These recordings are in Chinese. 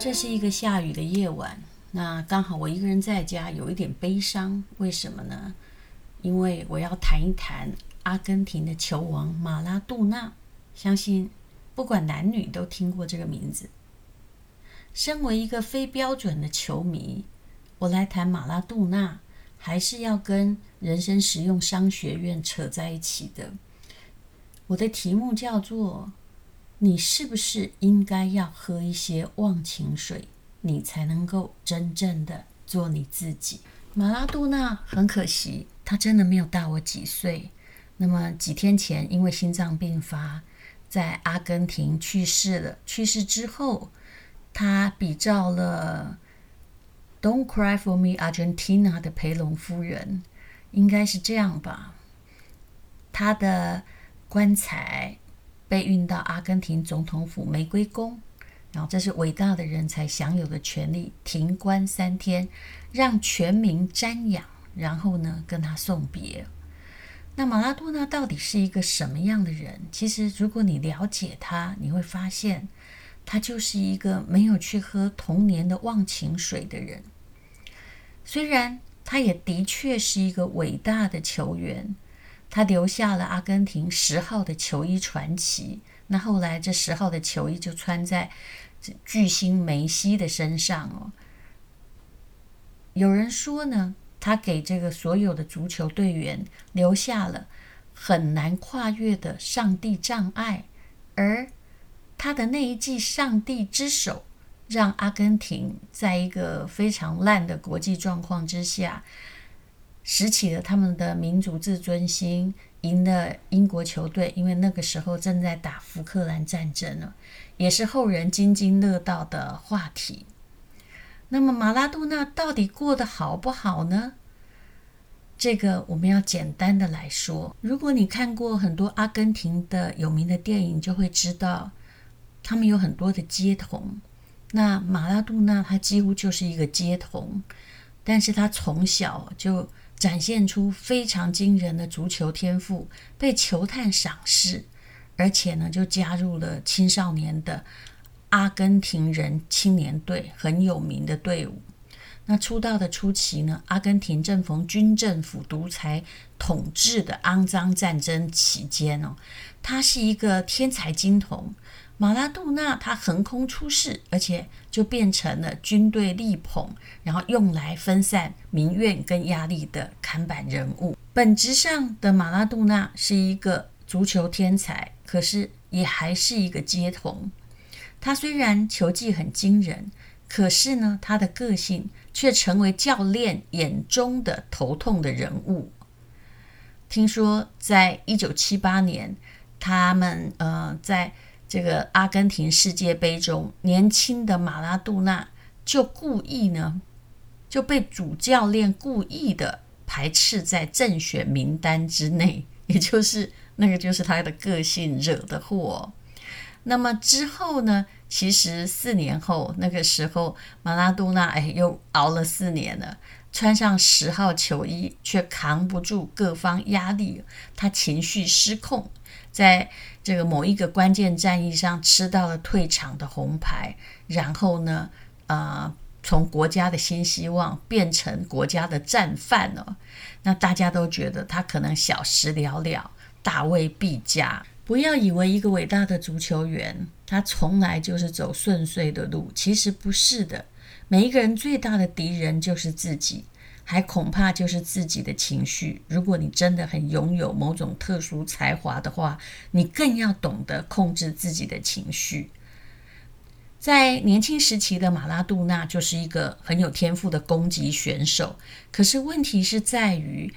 这是一个下雨的夜晚，那刚好我一个人在家，有一点悲伤。为什么呢？因为我要谈一谈阿根廷的球王马拉杜纳。相信不管男女都听过这个名字。身为一个非标准的球迷，我来谈马拉杜纳，还是要跟人生实用商学院扯在一起的。我的题目叫做。你是不是应该要喝一些忘情水，你才能够真正的做你自己？马拉杜纳很可惜，他真的没有大我几岁。那么几天前因为心脏病发，在阿根廷去世了。去世之后，他比照了《Don't Cry for Me, Argentina》的培龙夫人，应该是这样吧？他的棺材。被运到阿根廷总统府玫瑰宫，然后这是伟大的人才享有的权利，停棺三天，让全民瞻仰，然后呢跟他送别。那马拉多纳到底是一个什么样的人？其实如果你了解他，你会发现他就是一个没有去喝童年的忘情水的人。虽然他也的确是一个伟大的球员。他留下了阿根廷十号的球衣传奇。那后来这十号的球衣就穿在巨星梅西的身上哦。有人说呢，他给这个所有的足球队员留下了很难跨越的上帝障碍，而他的那一记上帝之手，让阿根廷在一个非常烂的国际状况之下。拾起了他们的民族自尊心，赢了英国球队，因为那个时候正在打福克兰战争呢，也是后人津津乐道的话题。那么马拉杜纳到底过得好不好呢？这个我们要简单的来说，如果你看过很多阿根廷的有名的电影，就会知道他们有很多的街童。那马拉杜纳他几乎就是一个街童，但是他从小就展现出非常惊人的足球天赋，被球探赏识，而且呢，就加入了青少年的阿根廷人青年队，很有名的队伍。那出道的初期呢，阿根廷正逢军政府独裁统治的肮脏战争期间哦，他是一个天才金童。马拉杜纳他横空出世，而且就变成了军队力捧，然后用来分散民怨跟压力的看板人物。本质上的马拉杜纳是一个足球天才，可是也还是一个街童。他虽然球技很惊人，可是呢，他的个性却成为教练眼中的头痛的人物。听说在一九七八年，他们呃在。这个阿根廷世界杯中，年轻的马拉杜纳就故意呢，就被主教练故意的排斥在正选名单之内，也就是那个就是他的个性惹的祸。那么之后呢，其实四年后，那个时候马拉杜纳哎又熬了四年了，穿上十号球衣却扛不住各方压力，他情绪失控。在这个某一个关键战役上吃到了退场的红牌，然后呢，呃，从国家的新希望变成国家的战犯了。那大家都觉得他可能小时了了，大未必佳。不要以为一个伟大的足球员，他从来就是走顺遂的路，其实不是的。每一个人最大的敌人就是自己。还恐怕就是自己的情绪。如果你真的很拥有某种特殊才华的话，你更要懂得控制自己的情绪。在年轻时期的马拉杜纳就是一个很有天赋的攻击选手，可是问题是在于，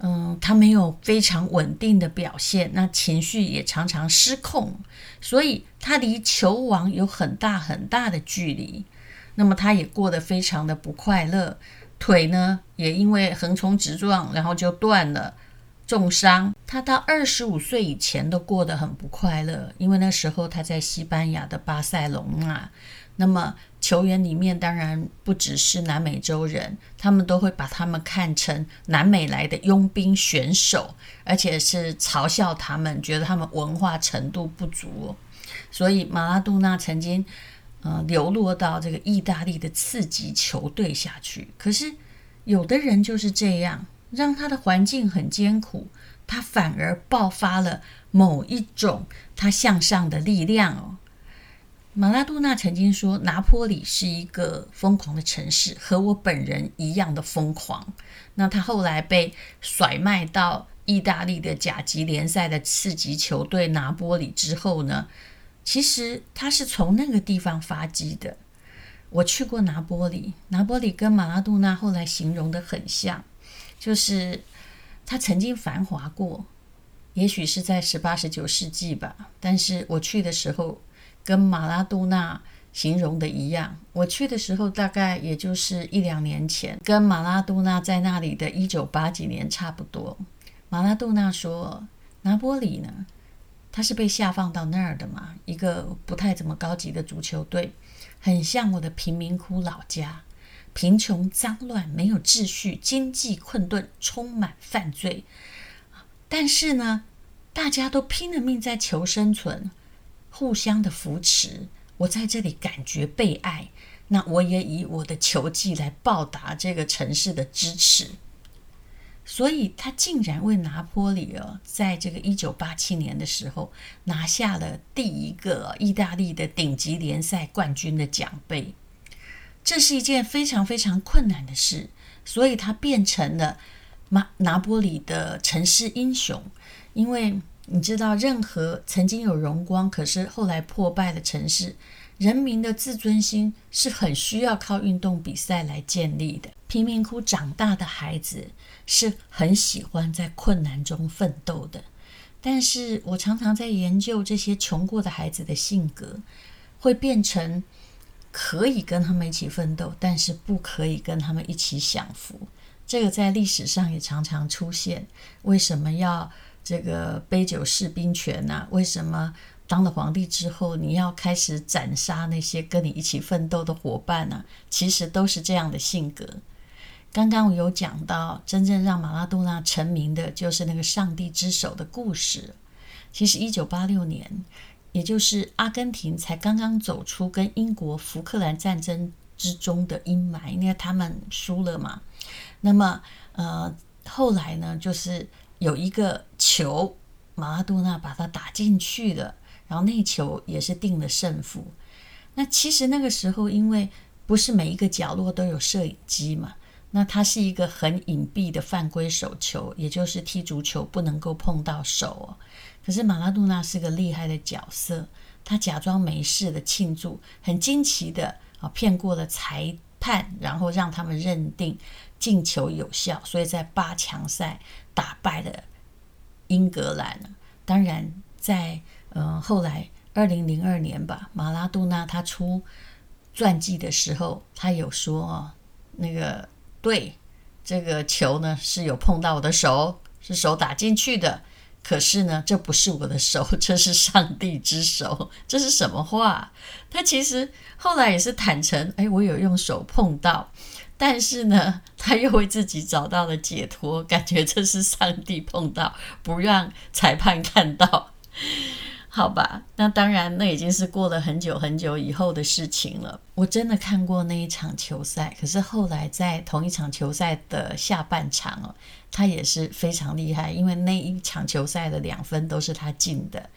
嗯，他没有非常稳定的表现，那情绪也常常失控，所以他离球王有很大很大的距离。那么他也过得非常的不快乐。腿呢，也因为横冲直撞，然后就断了，重伤。他到二十五岁以前都过得很不快乐，因为那时候他在西班牙的巴塞隆纳。那么球员里面当然不只是南美洲人，他们都会把他们看成南美来的佣兵选手，而且是嘲笑他们，觉得他们文化程度不足。所以马拉杜纳曾经。呃流落到这个意大利的次级球队下去。可是有的人就是这样，让他的环境很艰苦，他反而爆发了某一种他向上的力量哦。马拉杜纳曾经说：“拿坡里是一个疯狂的城市，和我本人一样的疯狂。”那他后来被甩卖到意大利的甲级联赛的次级球队拿波里之后呢，其实他是从那个地方发迹的。我去过拿坡里，拿坡里跟马拉杜纳后来形容得很像，就是他曾经繁华过，也许是在十八、十九世纪吧。但是我去的时候。跟马拉杜纳形容的一样，我去的时候大概也就是一两年前，跟马拉杜纳在那里的一九八几年差不多。马拉杜纳说：“拿坡里呢，他是被下放到那儿的嘛，一个不太怎么高级的足球队，很像我的贫民窟老家，贫穷、脏乱、没有秩序、经济困顿、充满犯罪。但是呢，大家都拼了命在求生存。”互相的扶持，我在这里感觉被爱。那我也以我的球技来报答这个城市的支持。所以，他竟然为拿坡里哦，在这个一九八七年的时候拿下了第一个意大利的顶级联赛冠军的奖杯。这是一件非常非常困难的事，所以他变成了马拿波里的城市英雄，因为。你知道，任何曾经有荣光，可是后来破败的城市，人民的自尊心是很需要靠运动比赛来建立的。贫民窟长大的孩子是很喜欢在困难中奋斗的。但是我常常在研究这些穷过的孩子的性格，会变成可以跟他们一起奋斗，但是不可以跟他们一起享福。这个在历史上也常常出现。为什么要？这个杯酒释兵权呐？为什么当了皇帝之后，你要开始斩杀那些跟你一起奋斗的伙伴呢？其实都是这样的性格。刚刚我有讲到，真正让马拉多纳成名的就是那个上帝之手的故事。其实，一九八六年，也就是阿根廷才刚刚走出跟英国福克兰战争之中的阴霾，因为他们输了嘛。那么，呃，后来呢，就是。有一个球，马拉多纳把它打进去了，然后那球也是定了胜负。那其实那个时候，因为不是每一个角落都有摄影机嘛，那他是一个很隐蔽的犯规手球，也就是踢足球不能够碰到手哦。可是马拉多纳是个厉害的角色，他假装没事的庆祝，很惊奇的啊骗过了裁判，然后让他们认定进球有效，所以在八强赛。打败了英格兰。当然在，在呃后来二零零二年吧，马拉杜纳他出传记的时候，他有说哦，那个对这个球呢是有碰到我的手，是手打进去的。可是呢，这不是我的手，这是上帝之手。这是什么话？他其实后来也是坦诚，哎，我有用手碰到。但是呢，他又为自己找到了解脱，感觉这是上帝碰到，不让裁判看到，好吧？那当然，那已经是过了很久很久以后的事情了。我真的看过那一场球赛，可是后来在同一场球赛的下半场哦，他也是非常厉害，因为那一场球赛的两分都是他进的。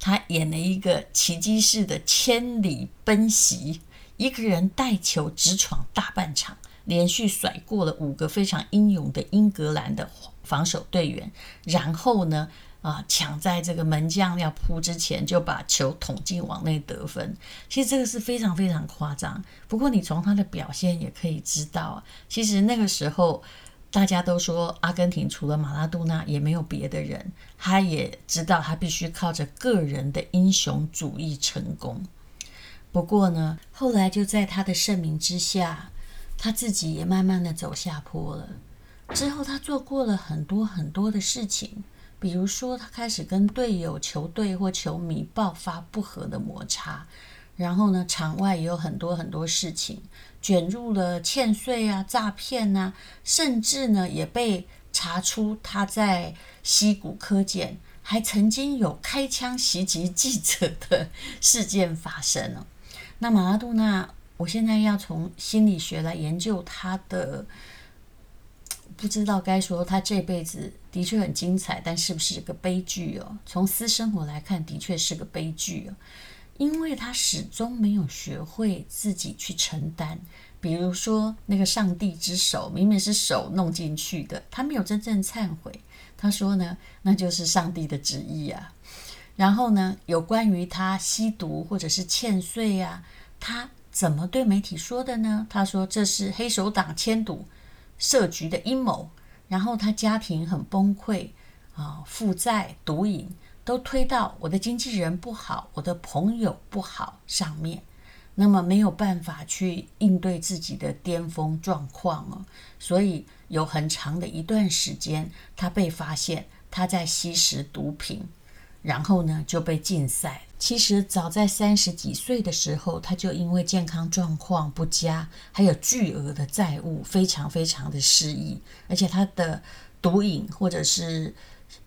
他演了一个奇迹式的千里奔袭，一个人带球直闯大半场。连续甩过了五个非常英勇的英格兰的防守队员，然后呢，啊，抢在这个门将要扑之前就把球捅进网内得分。其实这个是非常非常夸张。不过你从他的表现也可以知道，其实那个时候大家都说阿根廷除了马拉杜纳也没有别的人，他也知道他必须靠着个人的英雄主义成功。不过呢，后来就在他的盛名之下。他自己也慢慢的走下坡了。之后，他做过了很多很多的事情，比如说，他开始跟队友、球队或球迷爆发不和的摩擦，然后呢，场外也有很多很多事情，卷入了欠税啊、诈骗啊，甚至呢，也被查出他在西谷科检，还曾经有开枪袭击记者的 事件发生了。那马拉杜纳，我现在要从心理学来研究他的，不知道该说他这辈子的确很精彩，但是不是个悲剧哦？从私生活来看，的确是个悲剧哦，因为他始终没有学会自己去承担。比如说那个上帝之手，明明是手弄进去的，他没有真正忏悔。他说呢，那就是上帝的旨意啊。然后呢，有关于他吸毒或者是欠税啊，他怎么对媒体说的呢？他说这是黑手党签赌设局的阴谋。然后他家庭很崩溃啊，负债、毒瘾都推到我的经纪人不好，我的朋友不好上面，那么没有办法去应对自己的巅峰状况哦。所以有很长的一段时间，他被发现他在吸食毒品。然后呢，就被禁赛。其实早在三十几岁的时候，他就因为健康状况不佳，还有巨额的债务，非常非常的失意。而且他的毒瘾或者是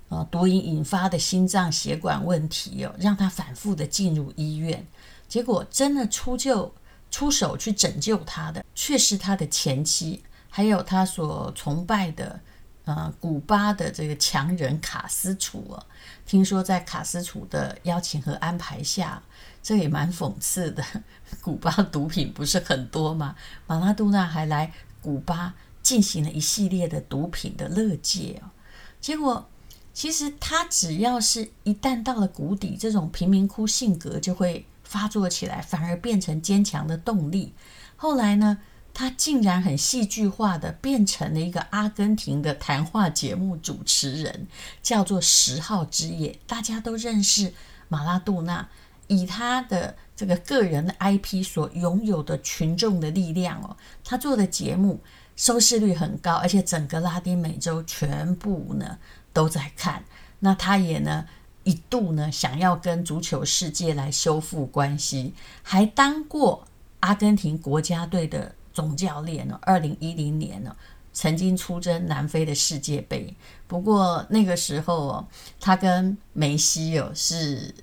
呃毒瘾引发的心脏血管问题哦，让他反复的进入医院。结果真的出救出手去拯救他的，却是他的前妻，还有他所崇拜的。呃，古巴的这个强人卡斯楚哦，听说在卡斯楚的邀请和安排下，这也蛮讽刺的。古巴毒品不是很多吗？马拉杜纳还来古巴进行了一系列的毒品的乐戒哦。结果，其实他只要是一旦到了谷底，这种贫民窟性格就会发作起来，反而变成坚强的动力。后来呢？他竟然很戏剧化的变成了一个阿根廷的谈话节目主持人，叫做十号之夜。大家都认识马拉杜纳，以他的这个个人的 IP 所拥有的群众的力量哦，他做的节目收视率很高，而且整个拉丁美洲全部呢都在看。那他也呢一度呢想要跟足球世界来修复关系，还当过阿根廷国家队的。总教练哦，二零一零年呢，曾经出征南非的世界杯。不过那个时候哦，他跟梅西哦是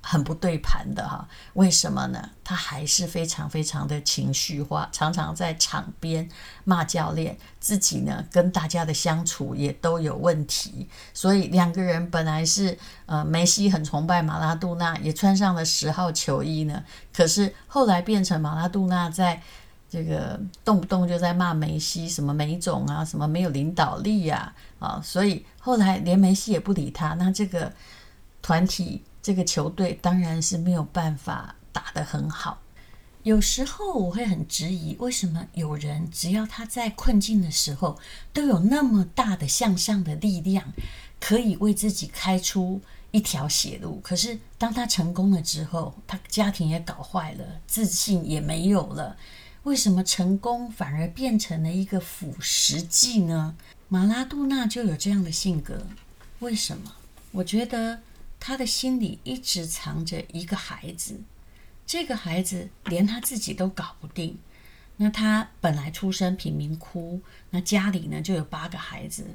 很不对盘的哈。为什么呢？他还是非常非常的情绪化，常常在场边骂教练，自己呢跟大家的相处也都有问题。所以两个人本来是呃，梅西很崇拜马拉杜纳，也穿上了十号球衣呢。可是后来变成马拉杜纳在。这个动不动就在骂梅西，什么没种啊，什么没有领导力呀，啊，所以后来连梅西也不理他，那这个团体、这个球队当然是没有办法打得很好。有时候我会很质疑，为什么有人只要他在困境的时候，都有那么大的向上的力量，可以为自己开出一条血路，可是当他成功了之后，他家庭也搞坏了，自信也没有了。为什么成功反而变成了一个腐蚀剂呢？马拉杜纳就有这样的性格，为什么？我觉得他的心里一直藏着一个孩子，这个孩子连他自己都搞不定。那他本来出身贫民窟，那家里呢就有八个孩子，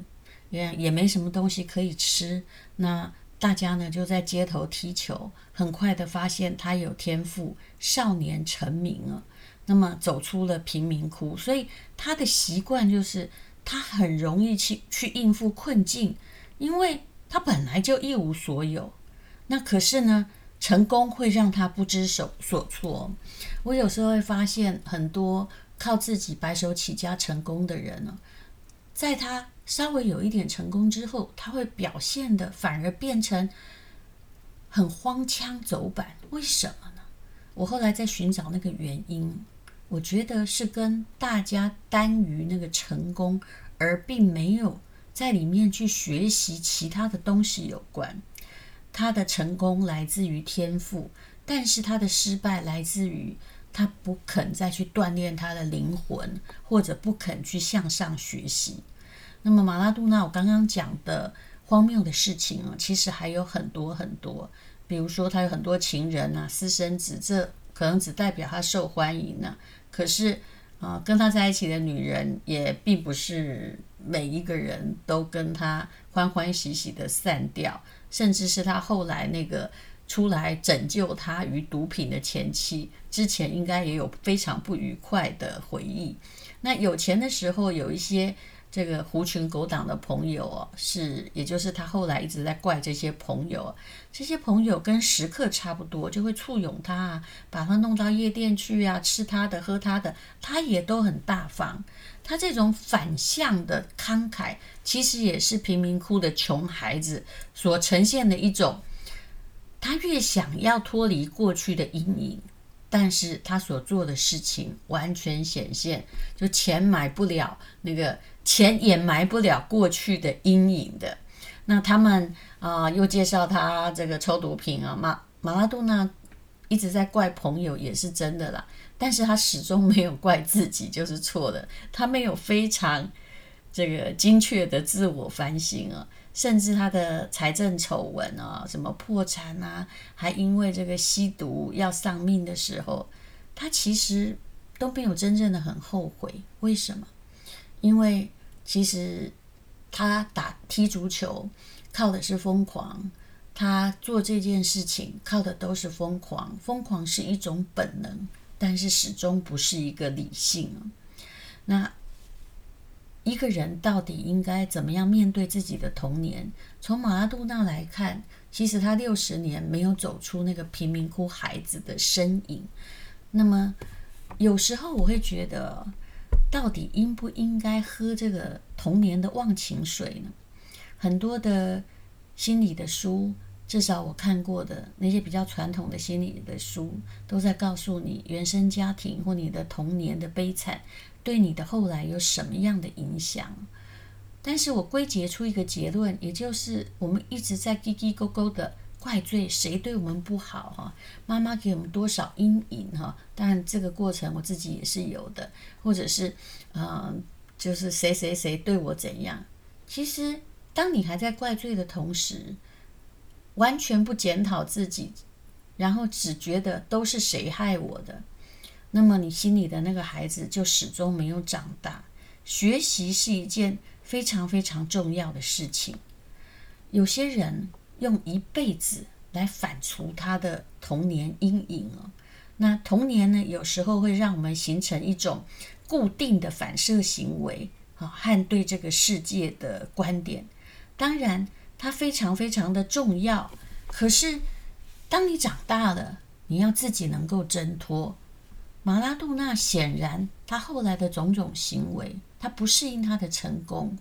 也也没什么东西可以吃。那大家呢就在街头踢球，很快的发现他有天赋，少年成名了。那么走出了贫民窟，所以他的习惯就是他很容易去去应付困境，因为他本来就一无所有。那可是呢，成功会让他不知所所措。我有时候会发现，很多靠自己白手起家成功的人呢，在他稍微有一点成功之后，他会表现的反而变成很荒腔走板。为什么呢？我后来在寻找那个原因。我觉得是跟大家耽于那个成功，而并没有在里面去学习其他的东西有关。他的成功来自于天赋，但是他的失败来自于他不肯再去锻炼他的灵魂，或者不肯去向上学习。那么马拉杜纳，我刚刚讲的荒谬的事情啊，其实还有很多很多，比如说他有很多情人啊，私生子，这可能只代表他受欢迎呢、可是，啊、跟他在一起的女人也并不是每一个人都跟他欢欢喜喜的散掉，甚至是他后来那个出来拯救他于毒品的前妻，之前应该也有非常不愉快的回忆。那有钱的时候，有一些这个狐群狗党的朋友哦，是，也就是他后来一直在怪这些朋友，这些朋友跟食客差不多，就会簇拥他啊，把他弄到夜店去啊，吃他的，喝他的，他也都很大方。他这种反向的慷慨，其实也是贫民窟的穷孩子所呈现的一种。他越想要脱离过去的阴影，但是他所做的事情完全显现，就钱买不了那个钱掩埋不了过去的阴影的。那他们啊、又介绍他这个抽毒品啊，马马拉杜纳一直在怪朋友，也是真的啦。但是他始终没有怪自己，就是错的。他没有非常这个精确的自我反省啊，甚至他的财政丑闻啊，什么破产啊，还因为这个吸毒要丧命的时候，他其实都没有真正的很后悔。为什么？因为其实他打踢足球靠的是疯狂，他做这件事情靠的都是疯狂。疯狂是一种本能。但是始终不是一个理性。那一个人到底应该怎么样面对自己的童年？从马拉杜纳来看，其实他六十年没有走出那个贫民窟孩子的身影。那么有时候我会觉得，到底应不应该喝这个童年的忘情水呢？很多的心理的书。至少我看过的那些比较传统的心理的书，都在告诉你原生家庭或你的童年的悲惨对你的后来有什么样的影响。但是我归结出一个结论，也就是我们一直在嘀嘀咕咕的怪罪谁对我们不好哈，妈妈给我们多少阴影哈。当然这个过程我自己也是有的，或者是嗯，就是谁谁谁对我怎样。其实当你还在怪罪的同时，完全不检讨自己，然后只觉得都是谁害我的，那么你心里的那个孩子就始终没有长大。学习是一件非常非常重要的事情。有些人用一辈子来反刍他的童年阴影哦，那童年呢，有时候会让我们形成一种固定的反射行为啊，和对这个世界的观点。当然。它非常非常的重要，可是当你长大了，你要自己能够挣脱。马拉杜纳显然他后来的种种行为，他不适应他的成功，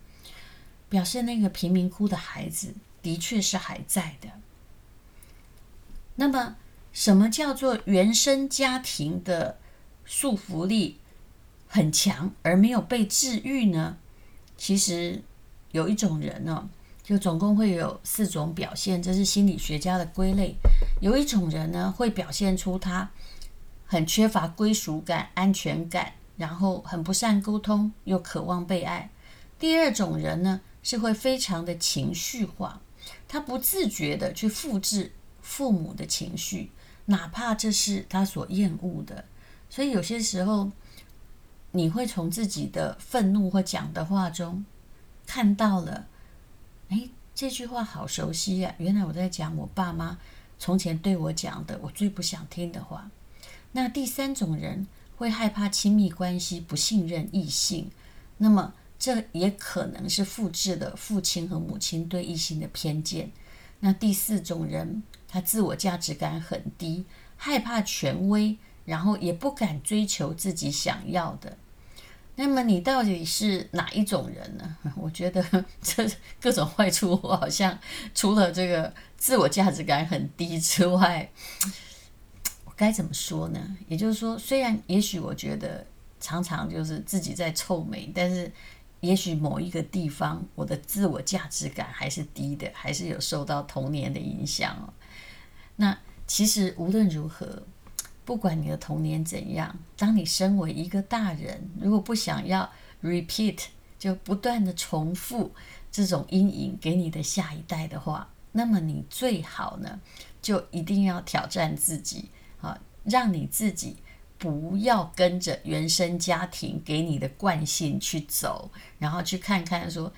表示那个贫民窟的孩子的确是还在的。那么，什么叫做原生家庭的束缚力很强而没有被治愈呢？其实有一种人呢、哦。就总共会有四种表现，这是心理学家的归类。有一种人呢，会表现出他很缺乏归属感、安全感，然后很不善沟通，又渴望被爱。第二种人呢，是会非常的情绪化，他不自觉地去复制父母的情绪，哪怕这是他所厌恶的。所以有些时候，你会从自己的愤怒或讲的话中看到了。哎，这句话好熟悉呀！原来我在讲我爸妈从前对我讲的我最不想听的话。那第三种人会害怕亲密关系，不信任异性，那么这也可能是复制了父亲和母亲对异性的偏见。那第四种人，他自我价值感很低，害怕权威，然后也不敢追求自己想要的。那么你到底是哪一种人呢？我觉得这 各种坏处，我好像除了这个自我价值感很低之外，该怎么说呢？也就是说，虽然也许我觉得常常就是自己在臭美，但是也许某一个地方我的自我价值感还是低的，还是有受到童年的影响哦。那其实无论如何。不管你的童年怎样，当你身为一个大人，如果不想要 repeat，就不断的重复这种阴影给你的下一代的话，那么你最好呢，就一定要挑战自己，让你自己不要跟着原生家庭给你的惯性去走，然后去看看说，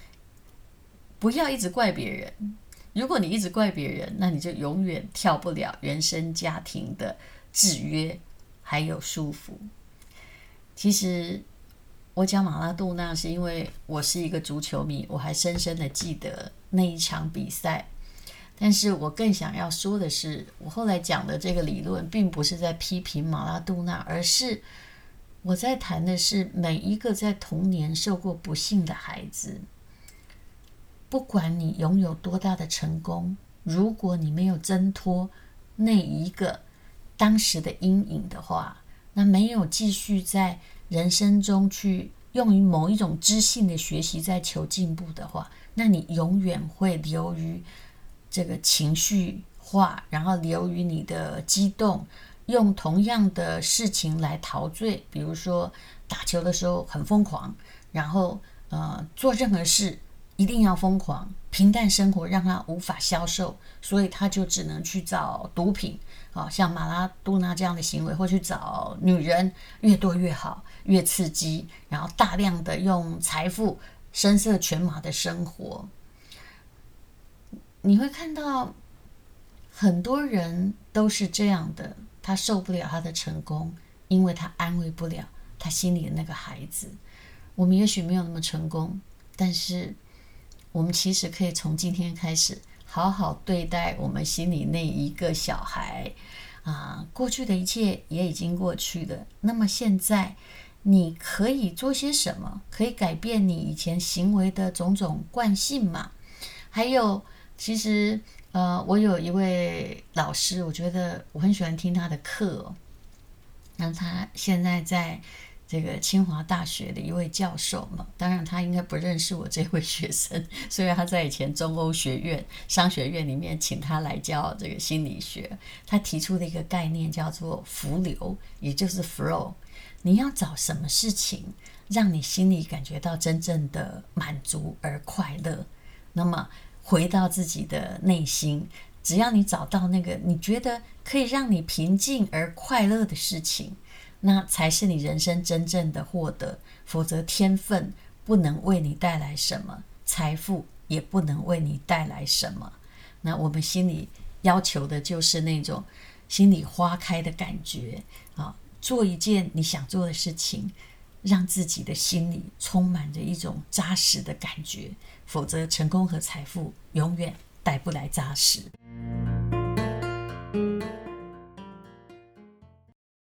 不要一直怪别人。如果你一直怪别人，那你就永远跳不了原生家庭的制约还有束缚。其实我讲马拉杜纳是因为我是一个足球迷，我还深深的记得那一场比赛。但是我更想要说的是，我后来讲的这个理论，并不是在批评马拉杜纳，而是我在谈的是每一个在童年受过不幸的孩子。不管你拥有多大的成功，如果你没有挣脱那一个当时的阴影的话，那没有继续在人生中去用于某一种知性的学习在求进步的话，那你永远会流于这个情绪化，然后流于你的激动，用同样的事情来陶醉，比如说打球的时候很疯狂，然后呃做任何事。一定要疯狂，平淡生活让他无法消受，所以他就只能去找毒品，啊，像马拉多纳这样的行为，或去找女人，越多越好，越刺激，然后大量的用财富、声色犬马的生活。你会看到很多人都是这样的，他受不了他的成功，因为他安慰不了他心里的那个孩子。我们也许没有那么成功，但是。我们其实可以从今天开始好好对待我们心里那一个小孩啊。过去的一切也已经过去了，那么现在你可以做些什么？可以改变你以前行为的种种惯性吗？还有，其实呃，我有一位老师，我觉得我很喜欢听他的课。那他现在在。这个清华大学的一位教授嘛，当然他应该不认识我这位学生，所以他在以前中欧学院商学院里面请他来教这个心理学。他提出的一个概念叫做“浮流”，也就是 “flow”。你要找什么事情让你心里感觉到真正的满足而快乐？那么回到自己的内心，只要你找到那个你觉得可以让你平静而快乐的事情。那才是你人生真正的获得，否则天分不能为你带来什么，财富也不能为你带来什么。那我们心里要求的就是那种心里花开的感觉啊！做一件你想做的事情，让自己的心里充满着一种扎实的感觉，否则成功和财富永远带不来扎实。